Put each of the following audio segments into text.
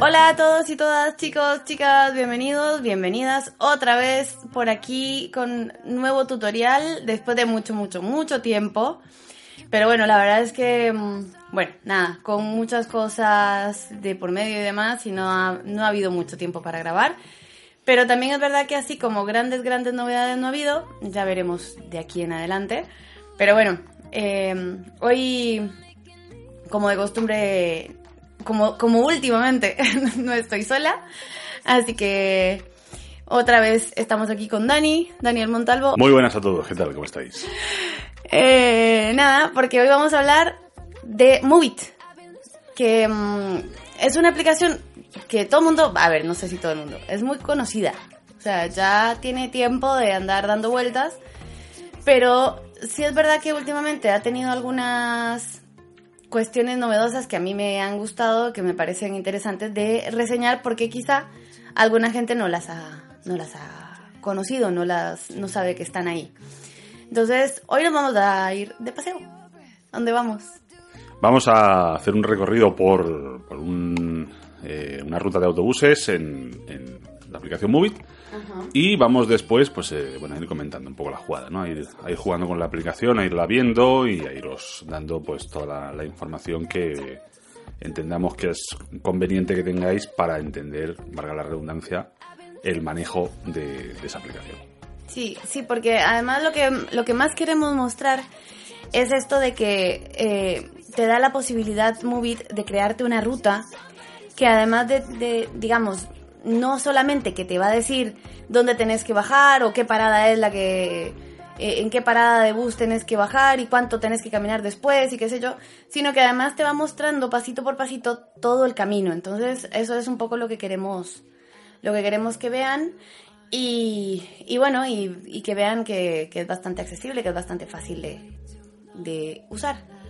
Hola a todos y todas, chicos, chicas, bienvenidos, bienvenidas otra vez por aquí con nuevo tutorial después de mucho, mucho, mucho tiempo. Pero bueno, la verdad es que, mm, bueno, nada, con muchas cosas de por medio y demás y no ha, no ha habido mucho tiempo para grabar. Pero también es verdad que así como grandes, grandes novedades no ha habido, ya veremos de aquí en adelante. Pero bueno, eh, hoy, como de costumbre, como, como últimamente no estoy sola, así que otra vez estamos aquí con Dani, Daniel Montalvo. Muy buenas a todos, ¿qué tal? ¿Cómo estáis? Eh, nada, porque hoy vamos a hablar de Movit, que mm, es una aplicación que todo el mundo, a ver, no sé si todo el mundo, es muy conocida. O sea, ya tiene tiempo de andar dando vueltas, pero sí es verdad que últimamente ha tenido algunas cuestiones novedosas que a mí me han gustado, que me parecen interesantes de reseñar, porque quizá alguna gente no las ha, no las ha conocido, no, las, no sabe que están ahí. Entonces, hoy nos vamos a ir de paseo. ¿Dónde vamos? Vamos a hacer un recorrido por, por un, eh, una ruta de autobuses en, en la aplicación Movit. Y vamos después, pues, eh, bueno, a ir comentando un poco la jugada, ¿no? A ir, a ir jugando con la aplicación, a irla viendo y a iros dando, pues, toda la, la información que entendamos que es conveniente que tengáis para entender, valga la redundancia, el manejo de, de esa aplicación. Sí, sí, porque además lo que, lo que más queremos mostrar es esto de que eh, te da la posibilidad Movit de crearte una ruta que además de, de, digamos, no solamente que te va a decir dónde tenés que bajar o qué parada es la que eh, en qué parada de bus tenés que bajar y cuánto tenés que caminar después y qué sé yo, sino que además te va mostrando pasito por pasito todo el camino. Entonces, eso es un poco lo que queremos lo que queremos que vean y, bueno, y, que vean que, es bastante accesible, que es bastante fácil de usar.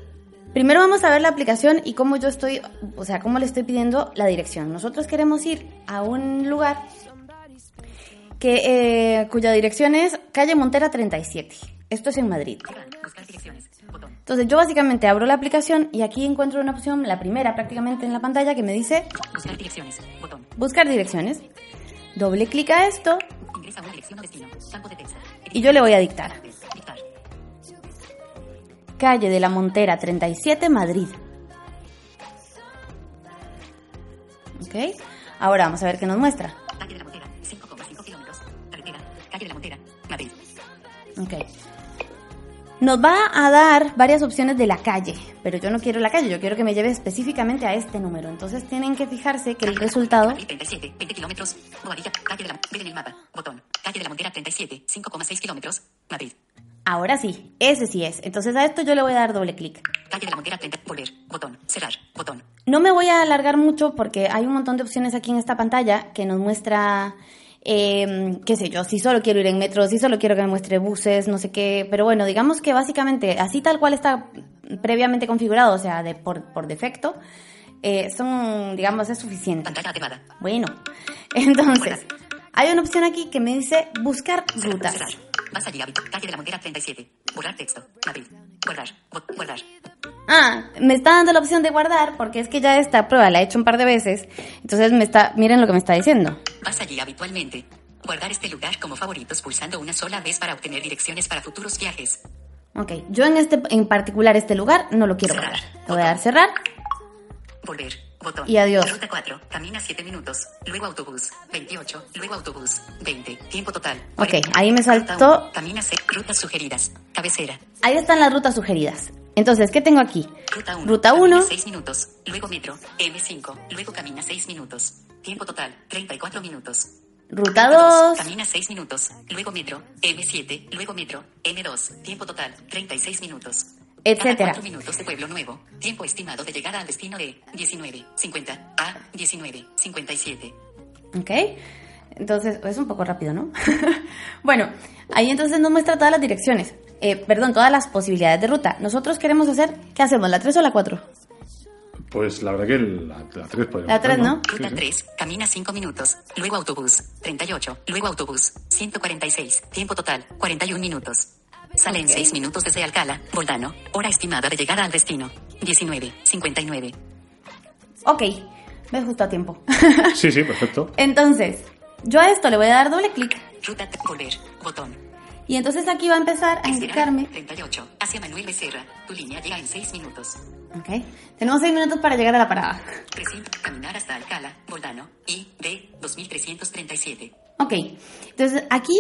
Primero vamos a ver la aplicación y cómo yo estoy, o sea, cómo le estoy pidiendo la dirección. Nosotros queremos ir a un lugar que, eh, cuya dirección es calle Montera 37. Esto es en Madrid. Entonces yo básicamente abro la aplicación y aquí encuentro una opción, la primera prácticamente en la pantalla, que me dice Buscar direcciones. Botón. buscar direcciones. Doble clic a esto Ingresa una dirección o destino. Campo de texto. y yo le voy a dictar. Calle de la Montera 37, Madrid. ¿Ok? Ahora vamos a ver qué nos muestra. Calle de la Montera. 5,5 kilómetros. Carretera. Calle de la Montera. Madrid. Ok. Nos va a dar varias opciones de la calle, pero yo no quiero la calle, yo quiero que me lleve específicamente a este número. Entonces tienen que fijarse que el resultado... Madrid 37. 20 kilómetros. Boadilla. Calle de la Ver en el mapa. Botón. Calle de la Montera 37. 5,6 kilómetros. Madrid. Ahora sí, ese sí es. Entonces a esto yo le voy a dar doble clic. Calle de la Montera 30. Volver. Botón. Cerrar. Botón. No me voy a alargar mucho porque hay un montón de opciones aquí en esta pantalla que nos muestra, eh, qué sé yo, si solo quiero ir en metro, si solo quiero que me muestre buses, no sé qué. Pero bueno, digamos que básicamente así tal cual está previamente configurado, o sea, de, por, por defecto, eh, son, digamos, es suficiente. Pantalla activada. Bueno, entonces, hay una opción aquí que me dice buscar rutas. Cerrar. Vas allí. Calle de la Montera 37. Borrar texto. Madrid. Guardar. Guardar. Ah, me está dando la opción de guardar porque es que ya esta prueba la he hecho un par de veces. Entonces me está, miren lo que me está diciendo. Vas allí habitualmente. Guardar este lugar como favoritos pulsando una sola vez para obtener direcciones para futuros viajes. Ok, yo en este, en particular este lugar no lo quiero guardar. Le voy a dar cerrar. Volver. Botón. Y adiós. Ruta 4. Camina 7 minutos. Luego autobús. 28. Luego autobús. 20. Tiempo total. Ok, 40. ahí me saltó. 1. Camina 6. Rutas sugeridas. Cabecera. Ahí están las rutas sugeridas. Entonces, ¿qué tengo aquí? Ruta 1. Ruta 1, 6 minutos. Luego metro. M5. Luego camina 6 minutos. Tiempo total. 34 minutos. ruta Ruta 2, Camina 6 minutos. Luego metro. M7. Luego metro. M2. Tiempo total. 36 minutos. Etcétera. 4 minutos de pueblo nuevo. Tiempo estimado de llegada al destino de 19, 50, a 19, 57. Ok. Entonces, es un poco rápido, ¿no? bueno, ahí entonces nos muestra todas las direcciones. Eh, perdón, todas las posibilidades de ruta. Nosotros queremos hacer, ¿qué hacemos? ¿La 3 o la 4? Pues la verdad que la, la 3 podemos La tres, hacer, ¿no? Sí, Ruta sí. 3, camina 5 minutos. Luego autobús, 38. Luego autobús, 146. Tiempo total, 41 minutos. Sale en 6 minutos desde Alcalá, Boldano. Hora estimada de llegada al destino, 19, 59. Ok, ves justo a tiempo. Sí, sí, perfecto. Entonces, yo a esto le voy a dar doble clic Ruta, volver, botón. y entonces aquí va a empezar a indicarme. 38. Hacia Manuel Becerra. Tu línea llega en 6 minutos. Ok, tenemos seis minutos para llegar a la parada. 300. Caminar hasta Alcala, Boldano. I, D, 2337. Ok, entonces aquí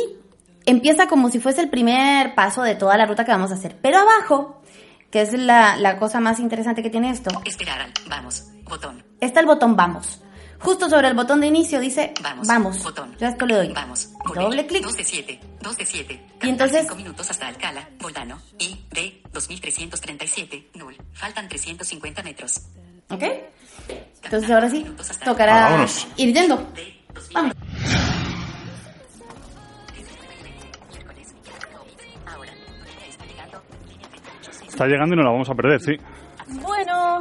empieza como si fuese el primer paso de toda la ruta que vamos a hacer. Pero abajo, que es la, la cosa más interesante que tiene esto, Esperar al, vamos, botón. está el botón vamos. Justo sobre el botón de inicio dice Vamos. vamos. Botón. Yo a esto le doy Vamos. volver. doble clic. 2 de 7. 2 de 7. Y entonces- 5 minutos hasta Alcala, Boldano. I, D, 2337. Null. Faltan 350 metros. ¿Ok? Entonces ahora sí, tocará vámonos. ir yendo. D, 2000. Vamos. Está llegando y no la vamos a perder, sí. Bueno,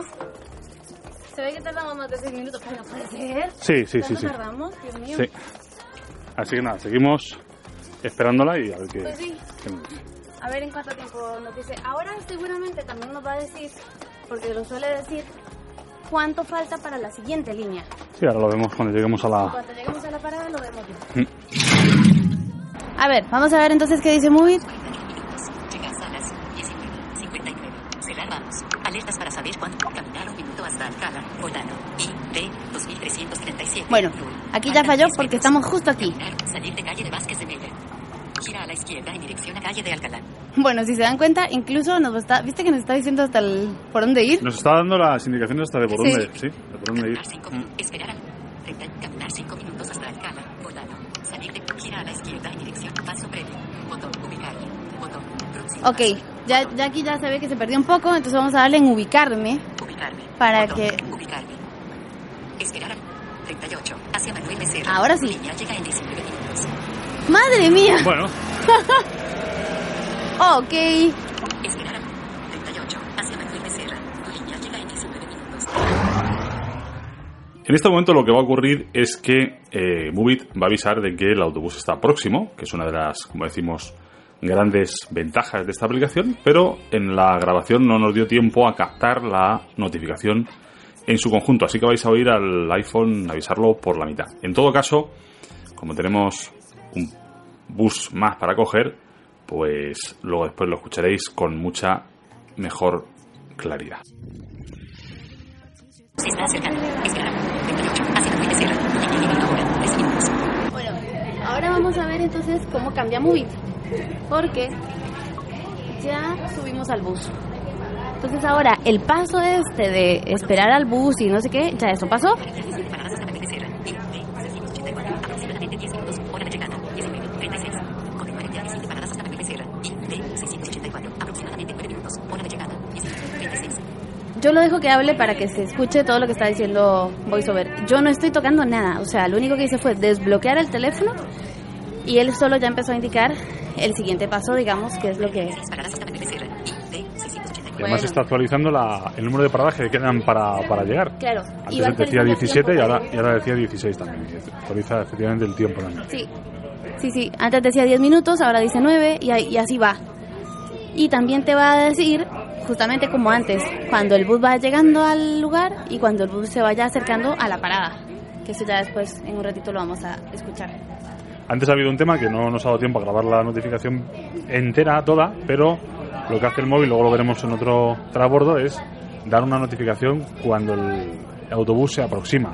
se ve que tardamos más de seis minutos. Pero puede ser. Sí, sí, sí, ¿Cuánto sí. tardamos? Dios mío. Sí. Así que nada, seguimos esperándola y a ver qué, Pues sí. qué nos dice. A ver en cuánto tiempo nos dice. Ahora seguramente también nos va a decir, porque lo suele decir, cuánto falta para la siguiente línea. Sí, ahora lo vemos cuando lleguemos a la... Cuando lleguemos a la parada lo vemos bien. A ver, vamos a ver entonces qué dice Movit. Llegas a las 19.59. Cerrar vamos. Alertas para saber cuánto. Caminar un minuto hasta Alcala, Boldano. I, D, 2337. Bueno, aquí ya falló 10 porque estamos justo aquí. Salir de calle de Vázquez de Mella. Gira a la izquierda en dirección a calle de Alcalá. Bueno, si se dan cuenta, incluso nos está, viste que nos está diciendo hasta el por dónde ir. Nos está dando las indicaciones hasta de por Sí. dónde, sí, de por dónde ir. 5 minutos. Esperar al. 30, caminar 5 minutos hasta Alcala, Boldano. Salir de. Gira a la izquierda en dirección. Paso previo. Botón. Ubicar. Botón. Próximo Ok, paso. ya, ya aquí ya se ve que se perdió un poco, entonces vamos a darle en ubicarme. Ubicarme. Para Botón. que- Ubicarme. Esperar al 38. Hacia Manuel Becerra. Ahora sí. Línea llega en 19 minutos. ¡Madre mía! Bueno, Ok. Esperar al 38. Hacia Manuel Becerra. Tu línea llega en 19 minutos. en este momento lo que va a ocurrir es que eh, Movit va a avisar de que el autobús está próximo, que es una de las, como decimos, grandes ventajas de esta aplicación, pero en la grabación no nos dio tiempo a captar la notificación en su conjunto, así que vais a oír al iPhone avisarlo por la mitad. En todo caso, como tenemos un bus más para coger, pues luego después lo escucharéis con mucha mejor claridad. Se está acercando. Esperar al 38. Hacia Manuel Becerra. Tu línea llega en ahora. 3 minutos. Bueno, ahora vamos a ver entonces cómo cambia Movit. Porque ya subimos al bus. Entonces ahora el paso este de esperar al bus y no sé qué, ya eso pasó. 45 paradas hasta Manuel Becerra. I, D, 684. Aproximadamente 10 minutos. Hora de llegada. 19, 36. Continúa en 17 paradas hasta Manuel Becerra. I, D, 684. Aproximadamente 9 minutos. Hora de llegada. 19, 36. Yo lo dejo que hable para que se escuche todo lo que está diciendo VoiceOver. Yo no estoy tocando nada, o sea, lo único que hice fue desbloquear el teléfono y él solo ya empezó a indicar el siguiente paso, digamos, que es lo que... 6 684. Y además Bueno. está actualizando la- el número de paradas que quedan para, para llegar. Claro, Antes decía actualizando el 17 y ahora, y ahora decía 16 también. Actualiza efectivamente el tiempo también. Sí, sí, sí. Antes decía 10 minutos, ahora dice 9 y, y así va. Y también te va a decir, justamente como antes, cuando el bus va llegando al lugar y cuando el bus se vaya acercando a la parada. Que eso ya después, en un ratito, lo vamos a escuchar. Antes ha habido un tema que no nos ha dado tiempo a grabar la notificación entera, toda, pero lo que hace el móvil, luego lo veremos en otro transbordo, es dar una notificación cuando el autobús se aproxima.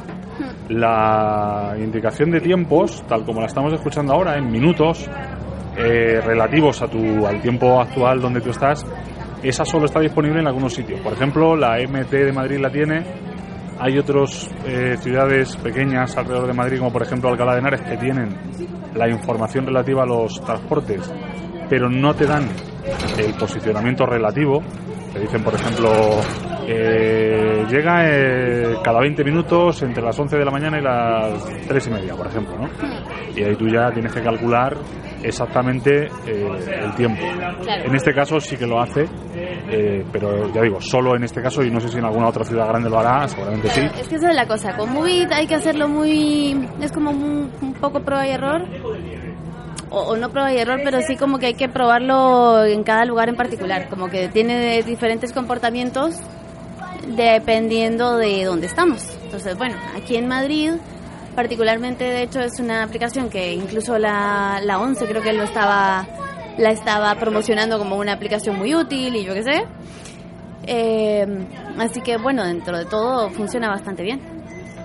La indicación de tiempos, tal como la estamos escuchando ahora, en minutos eh, relativos a tu, al tiempo actual donde tú estás, esa solo está disponible en algunos sitios. Por ejemplo, la MT de Madrid la tiene, hay otras ciudades pequeñas alrededor de Madrid, como por ejemplo Alcalá de Henares, que tienen la información relativa a los transportes, pero no te dan el posicionamiento relativo. Te dicen, por ejemplo, eh, llega eh, cada 20 minutos entre las 11 de la mañana y las 3 y media, por ejemplo, ¿no? Y ahí tú ya tienes que calcular exactamente eh, el tiempo. En este caso sí que lo hace, eh, pero ya digo, solo en este caso y no sé si en alguna otra ciudad grande lo hará, seguramente sí. Es que esa es la cosa, con Movit hay que hacerlo muy... es como un, un poco prueba y error. O, no prueba y error, pero sí como que hay que probarlo en cada lugar en particular. Como que tiene diferentes comportamientos dependiendo de dónde estamos. Entonces, bueno, aquí en Madrid, particularmente, de hecho, es una aplicación que incluso la, la 11 creo que lo estaba, la estaba promocionando como una aplicación muy útil y yo qué sé. Eh, así que, bueno, dentro de todo funciona bastante bien.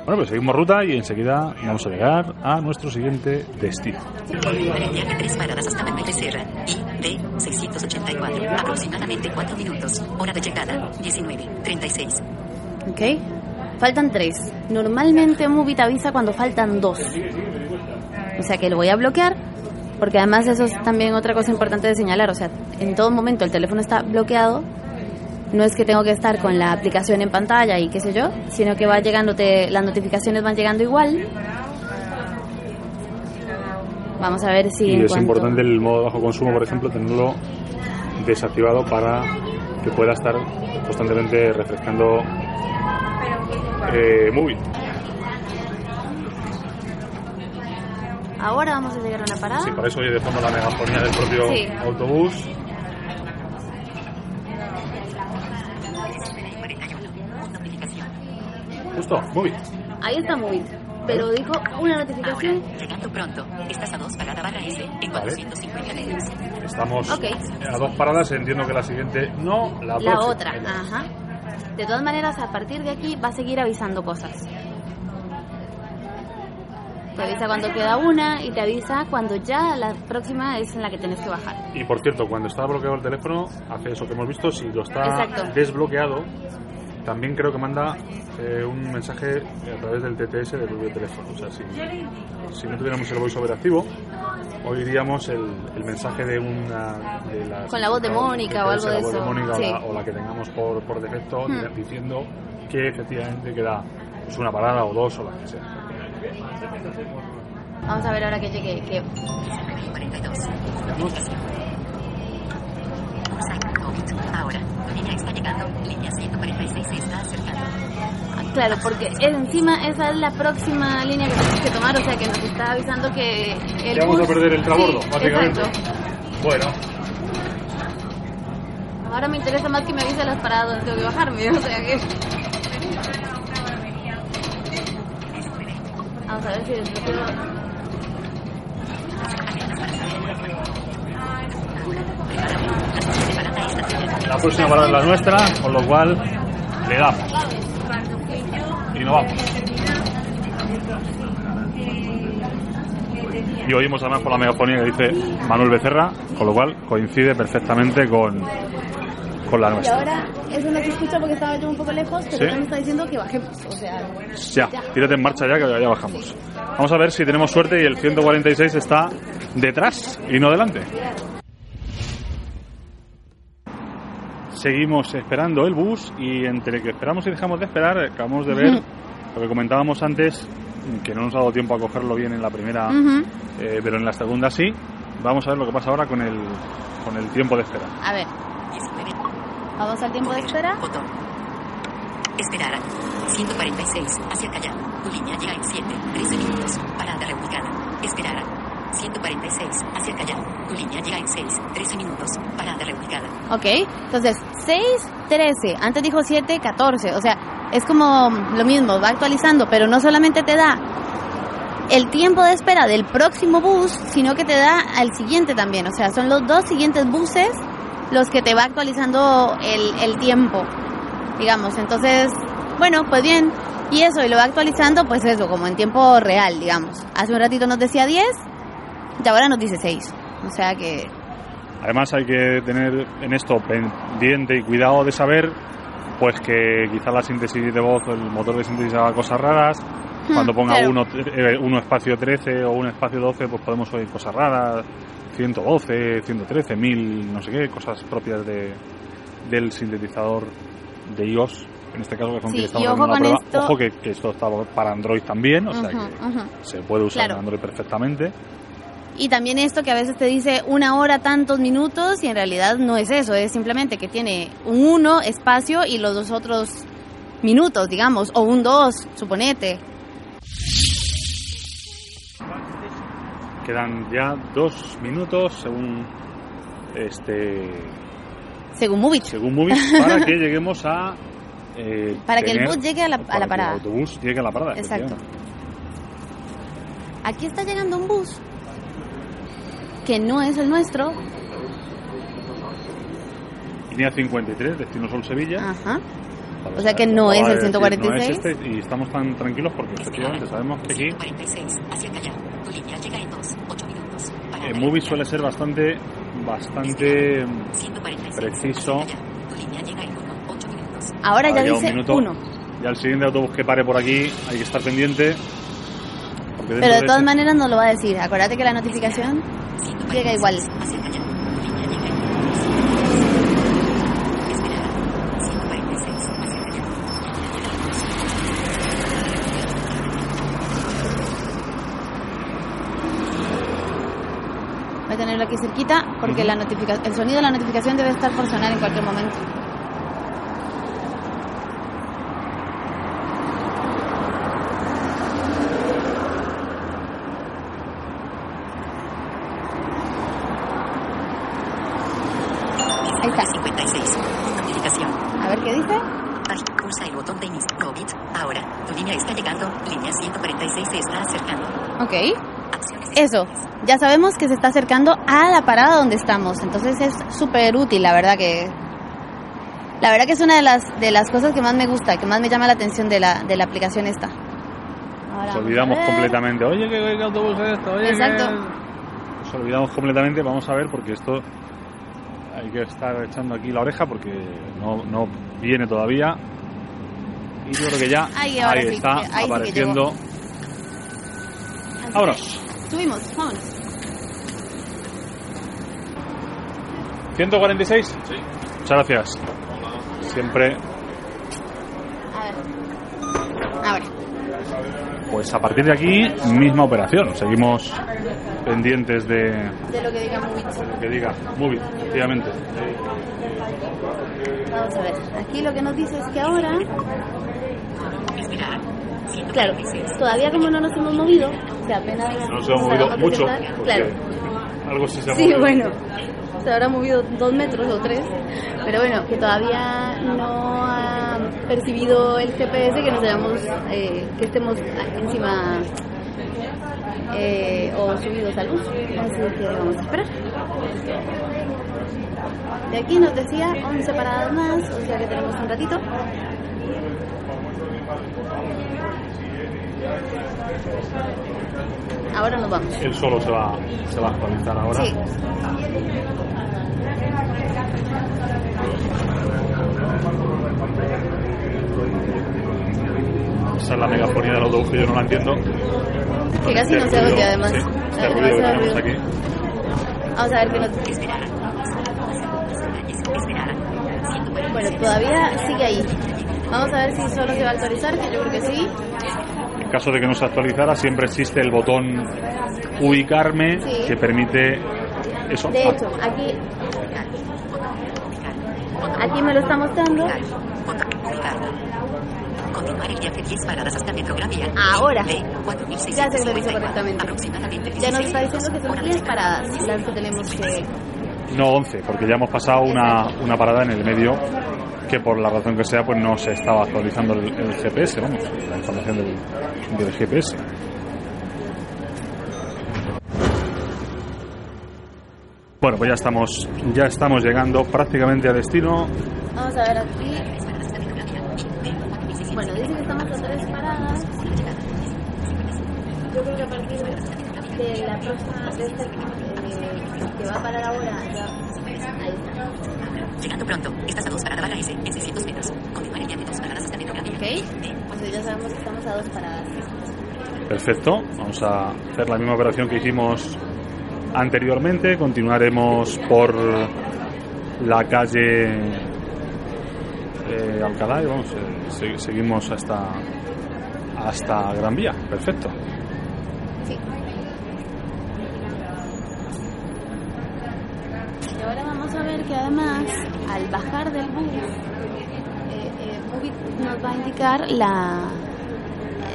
Bueno, pues seguimos ruta y enseguida vamos a llegar a nuestro siguiente destino. Viaje tres paradas hasta Manuel Becerra. ID 684. Aproximadamente 4 minutos. Hora de llegada 19.36. ¿Ok? Faltan tres. Normalmente Movie te avisa cuando faltan dos. O sea que lo voy a bloquear. Porque además eso es también otra cosa importante de señalar. O sea, en todo momento el teléfono está bloqueado. No es que tengo que estar con la aplicación en pantalla y qué sé yo, sino que va llegándote, las notificaciones van llegando igual. Vamos a ver si Y en es cuanto- importante el modo de bajo consumo, por ejemplo, tenerlo desactivado para que pueda estar constantemente refrescando eh, Movie. Ahora vamos a llegar a una parada. Sí, para eso oye de fondo la megafonía del propio Sí. autobús. Movie. Ahí está Movie. Pero dijo una Ahora, notificación. llegando pronto. Estás a dos parada barra S en 450 metros. Estamos Ok. a dos paradas, entiendo que la siguiente no, la, La otra, ajá. De todas maneras, a partir de aquí va a seguir avisando cosas. Te avisa cuando queda una y te avisa cuando ya la próxima es en la que tienes que bajar. Y por cierto, cuando está bloqueado el teléfono, hace eso que hemos visto. Si lo está Exacto. desbloqueado, también creo que manda eh, un mensaje a través del TTS del propio teléfono. O sea, si, si no tuviéramos el voiceover activo, oiríamos el, el mensaje de una. De las- Con la voz de Mónica o algo la de voz eso, Mónica o sí. la- o, la, que tengamos por, por defecto, Hmm. diciendo que efectivamente queda pues, una parada o dos o la que sea. Vamos a ver ahora que llegue. Que... 42. Notificación. Pulsa Movit. Ahora. Tu línea está llegando. Línea 146 se está acercando. Claro, porque encima esa es la próxima línea que tenemos que tomar, o sea que nos está avisando que el Ya vamos a bus- perder el transbordo, Sí, básicamente. exacto. Bueno, Ahora me interesa más que me avise las paradas donde tengo que bajarme, o sea que... Vamos a ver si próxima parada es la nuestra, con lo cual le damos. Y nos vamos. Y oímos además por la megafonía que dice Manuel Becerra, con lo cual coincide perfectamente con, con la Y nuestra. ahora eso no se escucha porque estaba yo un poco lejos, pero Sí. me está diciendo que bajemos, o sea... Ya, tírate en marcha ya que ya bajamos. Vamos a ver si tenemos suerte y el 146 está detrás y no delante. Seguimos esperando el bus y entre que esperamos y dejamos de esperar, acabamos de ver lo que comentábamos antes, que no nos ha dado tiempo a cogerlo bien en la primera, eh, pero en la segunda sí. Vamos a ver lo que pasa ahora con el, con el tiempo de espera. A ver, 19. vamos al tiempo de espera. Botón. Esperar. 146. Acerca ya. Tu línea llega en 7. 13 minutos. Parada reubicada. Esperar. 146. Acerca ya. Tu línea llega en 6. 13 minutos. Parada reubicada. Ok, entonces 6, 13, antes dijo 7, 14, o sea, es como lo mismo, va actualizando, pero no solamente te da el tiempo de espera del próximo bus, sino que te da al siguiente también, o sea, son los dos siguientes buses los que te va actualizando el, el tiempo, digamos, entonces, bueno, pues bien, y eso, y lo va actualizando, pues eso, como en tiempo real, digamos. Hace un ratito nos decía 10, y ahora nos dice 6, o sea que... Además hay que tener en esto pendiente y cuidado de saber pues que quizá la síntesis de voz el motor de síntesis haga cosas raras. Hmm, Cuando ponga claro. uno, eh, uno espacio 13 o un espacio 12 pues podemos oír cosas raras. 112, 113, 1000, no sé qué, cosas propias de, del sintetizador de iOS. En este caso que Sí, estamos ojo con prueba. esto- Ojo que, que esto está para Android también, o sea Ujú, que ujú. se puede usar Claro. en Android perfectamente. Y también esto que a veces te dice una hora tantos minutos y en realidad no es eso, es simplemente que tiene un 1 espacio y los dos otros minutos, digamos, o un 2, suponete. Quedan ya dos minutos según este Según Movit. según Movies para que lleguemos a eh, Para que el bus llegue a la- a la que parada. el autobús llegue a la parada. Exacto. Aquí está llegando un bus que no es el nuestro. Línea 53, destino Sol Sevilla. Ajá. O sea que no es el de decir, 146. no es este, y estamos tan tranquilos porque efectivamente sabemos que aquí 46, hacia Callao. Tu línea llega en 2, 8 minutos. Parada en en Movie suele ser bastante, bastante 146, preciso. hacia Callao. Tu línea llega en 1, 8 minutos. Ahora ya dice minuto. uno. Y al siguiente autobús que pare por aquí hay que estar pendiente. Pero de todas ese- maneras no lo va a decir. Acuérdate que la notificación llega igual. Hacia Callao. Tu línea llega en 1, Esperar. 146, hacia Callao. Voy a tenerlo aquí cerquita porque la notifica el sonido de la notificación debe estar por sonar en cualquier momento. Ahí está. 56. Notificación. A ver qué dice. Ay, Pulsa el botón de inicio. Movit. Ahora, tu línea está llegando. Línea 146 se está acercando. Ok. Eso, ya sabemos que se está acercando a la parada donde estamos, entonces es súper útil, la verdad que... La verdad que es una de las, de las cosas que más me gusta, que más me llama la atención de la, de la aplicación esta. Ahora Nos olvidamos completamente. Oye, ¿qué, qué autobús es esto? Oye, Exacto. ¿qué-". Nos olvidamos completamente. Vamos a ver porque esto hay que estar echando aquí la oreja porque no, no viene todavía. Y yo creo que ya Ahí, ahora sí, está ahí apareciendo. Vámonos. Subimos, vámonos. 146. Muchas gracias. Siempre, A ver. Ahora. pues a partir de aquí, misma operación. Seguimos pendientes de, De lo que diga Movit. de lo que diga Movie, efectivamente. Vamos a ver. Aquí lo que nos dice es que ahora, Claro, 146. todavía como no nos hemos movido, o sea, apenas... No se ha movido mucho. Claro. Algo sí se ha Sí, movido. bueno, se habrá movido dos metros o tres, pero bueno, que todavía no ha percibido el GPS que nos hayamos, eh, que estemos encima eh, o subidos a luz, así que vamos a esperar. De aquí nos decía 11 paradas más, o sea que tenemos un ratito. Ahora nos vamos. Él solo se va, se va a actualizar ahora. Sí. Esa es la megafonía del autobús que yo no la entiendo. Que casi no se oye además. sí, este ruido que tenemos aquí. Vamos a ver qué nos Esperar. Esperar. 146. Bueno, todavía sigue ahí. Vamos a ver si solo se va a actualizar, que yo creo que sí. Caso de que no se actualizara, siempre existe el botón ubicarme Sí. que permite eso. De hecho, aquí, aquí me lo está mostrando. Ubicar. Botón. Ubicar. Continuar el viaje 10 paradas hasta Petrogravia. Ahora. Ya se 4654, correctamente. Ya nos 16 está diciendo que son minutos, hora de 10 llegada. paradas las que tenemos que... No 11, porque ya hemos pasado una, una parada en el medio que por la razón que sea pues no se estaba actualizando el, GPS, vamos, la información del, GPS. Bueno, pues ya estamos, ya estamos llegando prácticamente a destino. Vamos a ver aquí. Bueno, dice que estamos a tres paradas. Yo creo que a partir de la próxima, de esta eh, que va a parar ahora. Ahí está. Llegando pronto. Estás a dos paradas barra S en 600 metros. Continuar el viaje dos paradas hasta Petrogravia. ¿Ok? Pues ya sabemos que estamos a dos paradas. Perfecto, vamos a hacer la misma operación que hicimos anteriormente. Continuaremos por la calle eh, Alcalá y vamos, eh, se- seguimos hasta, hasta Gran Vía. Perfecto. Sí. Y ahora vamos a ver que además, al bajar del bus, eh, eh, nos va a indicar la,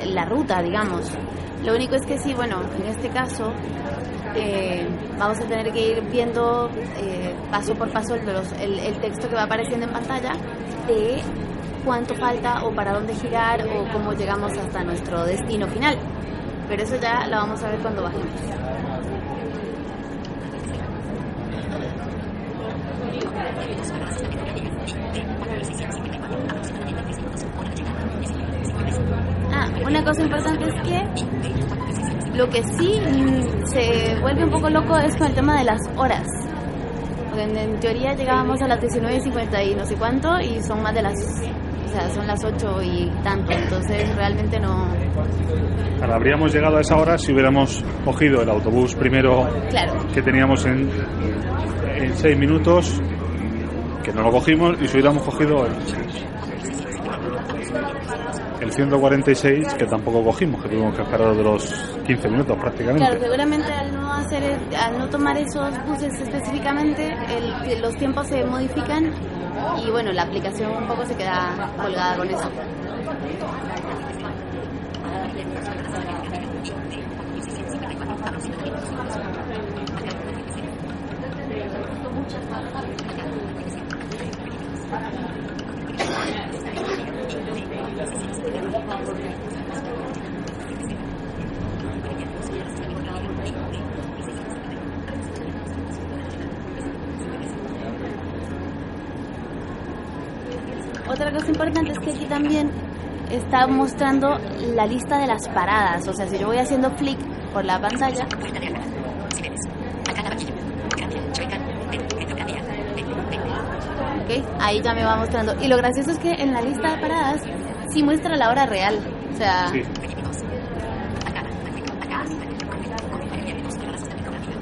la ruta, digamos. Lo único es que sí, bueno, en este caso eh, vamos a tener que ir viendo paso por paso el, el texto que va apareciendo en pantalla de cuánto falta o para dónde girar o cómo llegamos hasta nuestro destino final. Pero eso ya lo vamos a ver cuando bajemos. Ah, una cosa importante es que lo que sí se vuelve un poco loco es con el tema de las horas. Porque en, en teoría llegábamos a las 19.50 y no sé cuánto y son más de las... O sea, son las 8 y tanto. Entonces realmente no... Claro, habríamos llegado a esa hora si hubiéramos cogido el autobús primero Claro. que teníamos en, en seis minutos, que no lo cogimos, y si hubiéramos cogido el, el 146, que tampoco cogimos, que tuvimos que esperar de los 15 minutos prácticamente. Claro, seguramente al no hacer, al no tomar esos buses específicamente, el- los tiempos se modifican y bueno, la aplicación un poco se queda colgada con eso. Otra cosa importante es que aquí también está mostrando la lista de las paradas. O sea, si yo voy haciendo flick por la pantalla, ahí ya me va mostrando. Y lo gracioso es que en la lista de paradas sí muestra la hora real. O sea, Sí. Alcalá. Comisaría dos paradas hasta Metrocracia. Y Ven.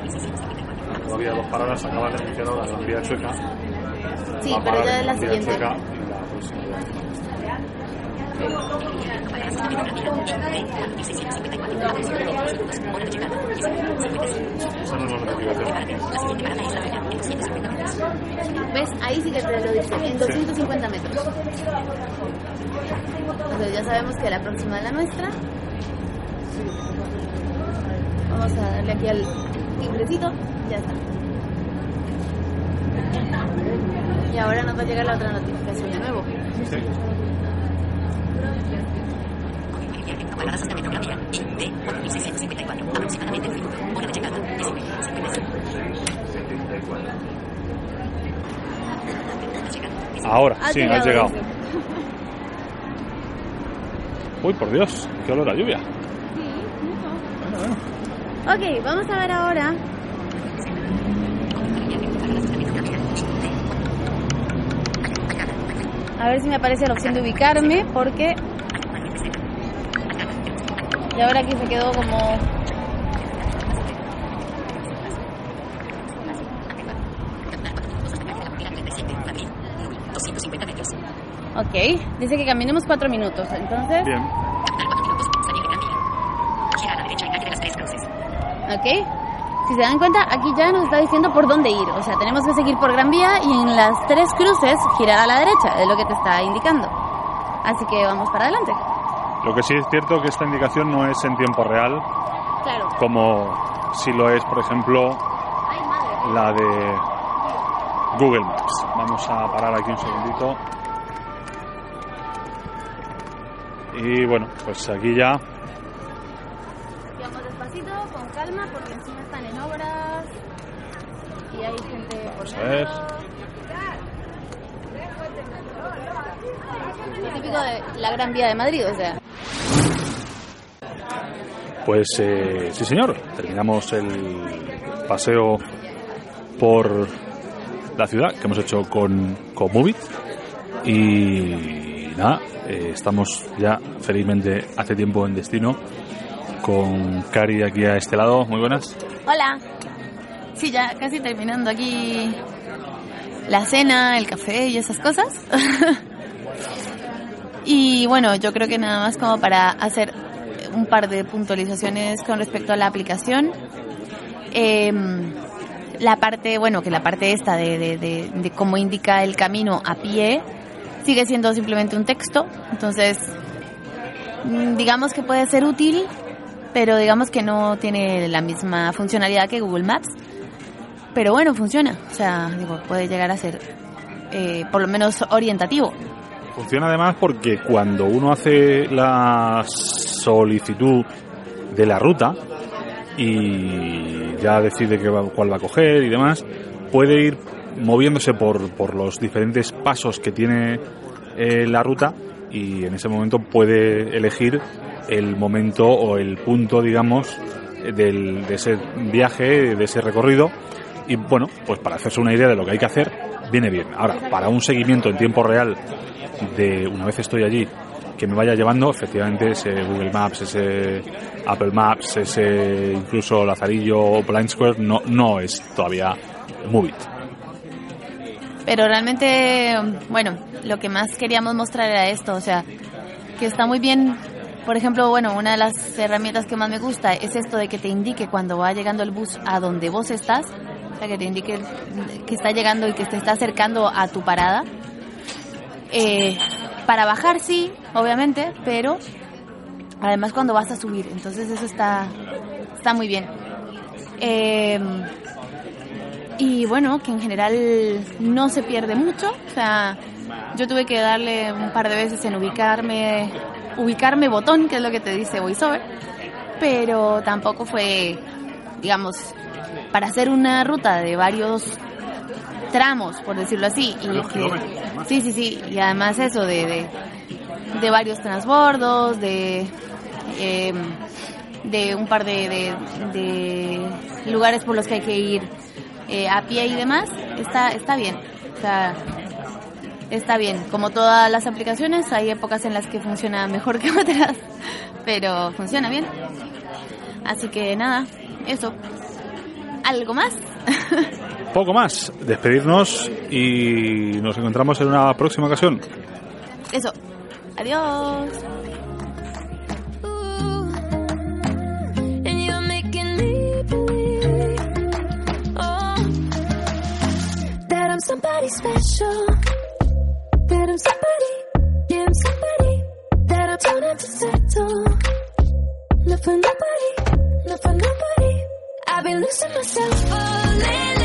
1654. todavía dos paradas, acaba de anunciar ahora la Vía Chueca. sí, va pero ya es la siguiente. Chueca y la próxima ya. Paradas hasta Metrocracia. Y Ven. 1654. Aproximadamente 10 minutos. Hora de llegada. 19.56. Esa no es la notificación. La siguiente parada es La Reina. En 250 metros. ¿Ves? Ahí sí que te lo dice, en 250 metros. Entonces ya sabemos que la próxima es la nuestra. Vamos a darle aquí al timbrecito, ya está. Y ahora nos va a llegar la otra notificación de nuevo. Sí. Paradas hasta Metrocracia. Y Ven. 1654. Aproximadamente 1 minuto. Hora de llegada. 19.56. Ahora, Ha sí, has llegado. dice. Uy, por Dios, qué olor a lluvia. Ok, vamos a ver ahora. A ver si me aparece la opción de ubicarme, porque. Y ahora aquí se quedó como. Madrid. 250 metros. Ok, dice que caminemos cuatro minutos, entonces. Bien. Caminar 4 minutos. Salir de Gran Vía. Gira a la derecha en calle de las Tres Cruces. Ok. Si se dan cuenta, aquí ya nos está diciendo por dónde ir. O sea, tenemos que seguir por Gran Vía y en las tres cruces girar a la derecha, es lo que te está indicando. Así que vamos para adelante. Lo que sí es cierto que esta indicación no es en tiempo real, Claro. como si lo es, por ejemplo, Ay, madre. la de Google Maps. Vamos a parar aquí un segundito. Y bueno, pues aquí ya Vamos despacito, con calma, porque encima están en obras y hay gente por. Lo típico de la Gran Vía de Madrid, o sea. Pues eh, sí, señor. Terminamos el paseo por la ciudad que hemos hecho con, con Movit. Y nada, eh, estamos ya felizmente hace tiempo en destino con Cari aquí a este lado. Muy buenas. Hola. Sí, ya casi terminando aquí la cena, el café y esas cosas. y bueno, yo creo que nada más como para hacer un par de puntualizaciones con respecto a la aplicación. Em, la parte, bueno, que la parte esta de, de, de, de cómo indica el camino a pie sigue siendo simplemente un texto. Entonces, mm, digamos que puede ser útil, pero digamos que no tiene la misma funcionalidad que Google Maps. Pero bueno, funciona. O sea, digo, puede llegar a ser eh, por lo menos orientativo. Funciona además porque cuando uno hace la solicitud de la ruta y ya decide qué va- cuál va a coger y demás, puede ir moviéndose por, por los diferentes pasos que tiene eh, la ruta y en ese momento puede elegir el momento o el punto, digamos, del, de ese viaje, de ese recorrido y bueno, pues para hacerse una idea de lo que hay que hacer, viene bien. Ahora, para un seguimiento en tiempo real de una vez estoy allí, que me vaya llevando, efectivamente, ese Google Maps, ese Apple Maps, ese incluso Lazarillo o Blind Square, no, no es todavía Movit. Pero realmente, bueno, lo que más queríamos mostrar era esto, o sea, que está muy bien. Por ejemplo, bueno, una de las herramientas que más me gusta es esto de que te indique cuando va llegando el bus a donde vos estás, o sea, que te indique que está llegando y que te está acercando a tu parada. Eh, para bajar sí, obviamente, pero además cuando vas a subir, entonces eso está, está muy bien. Eh, y bueno, que en general no se pierde mucho. O sea, yo tuve que darle un par de veces en ubicarme, ubicarme botón, que es lo que te dice VoiceOver, pero tampoco fue, digamos, para hacer una ruta de varios tramos, por decirlo así. Y que- sí, sí, sí, y además eso de, de, de varios transbordos, de... em, de un par de, de- de lugares por los que hay que ir eh, a pie y demás, está, está bien. O sea, está bien. Como todas las aplicaciones, hay épocas en las que funciona mejor que otras, pero funciona bien. Así que nada, eso. ¿Algo más? Poco más, despedirnos y nos encontramos en una próxima ocasión. eso. Adiós. Somebody special, that I'm somebody, yeah, I'm somebody, that I'm trying not to settle, not for nobody, not for nobody. I've been losing myself.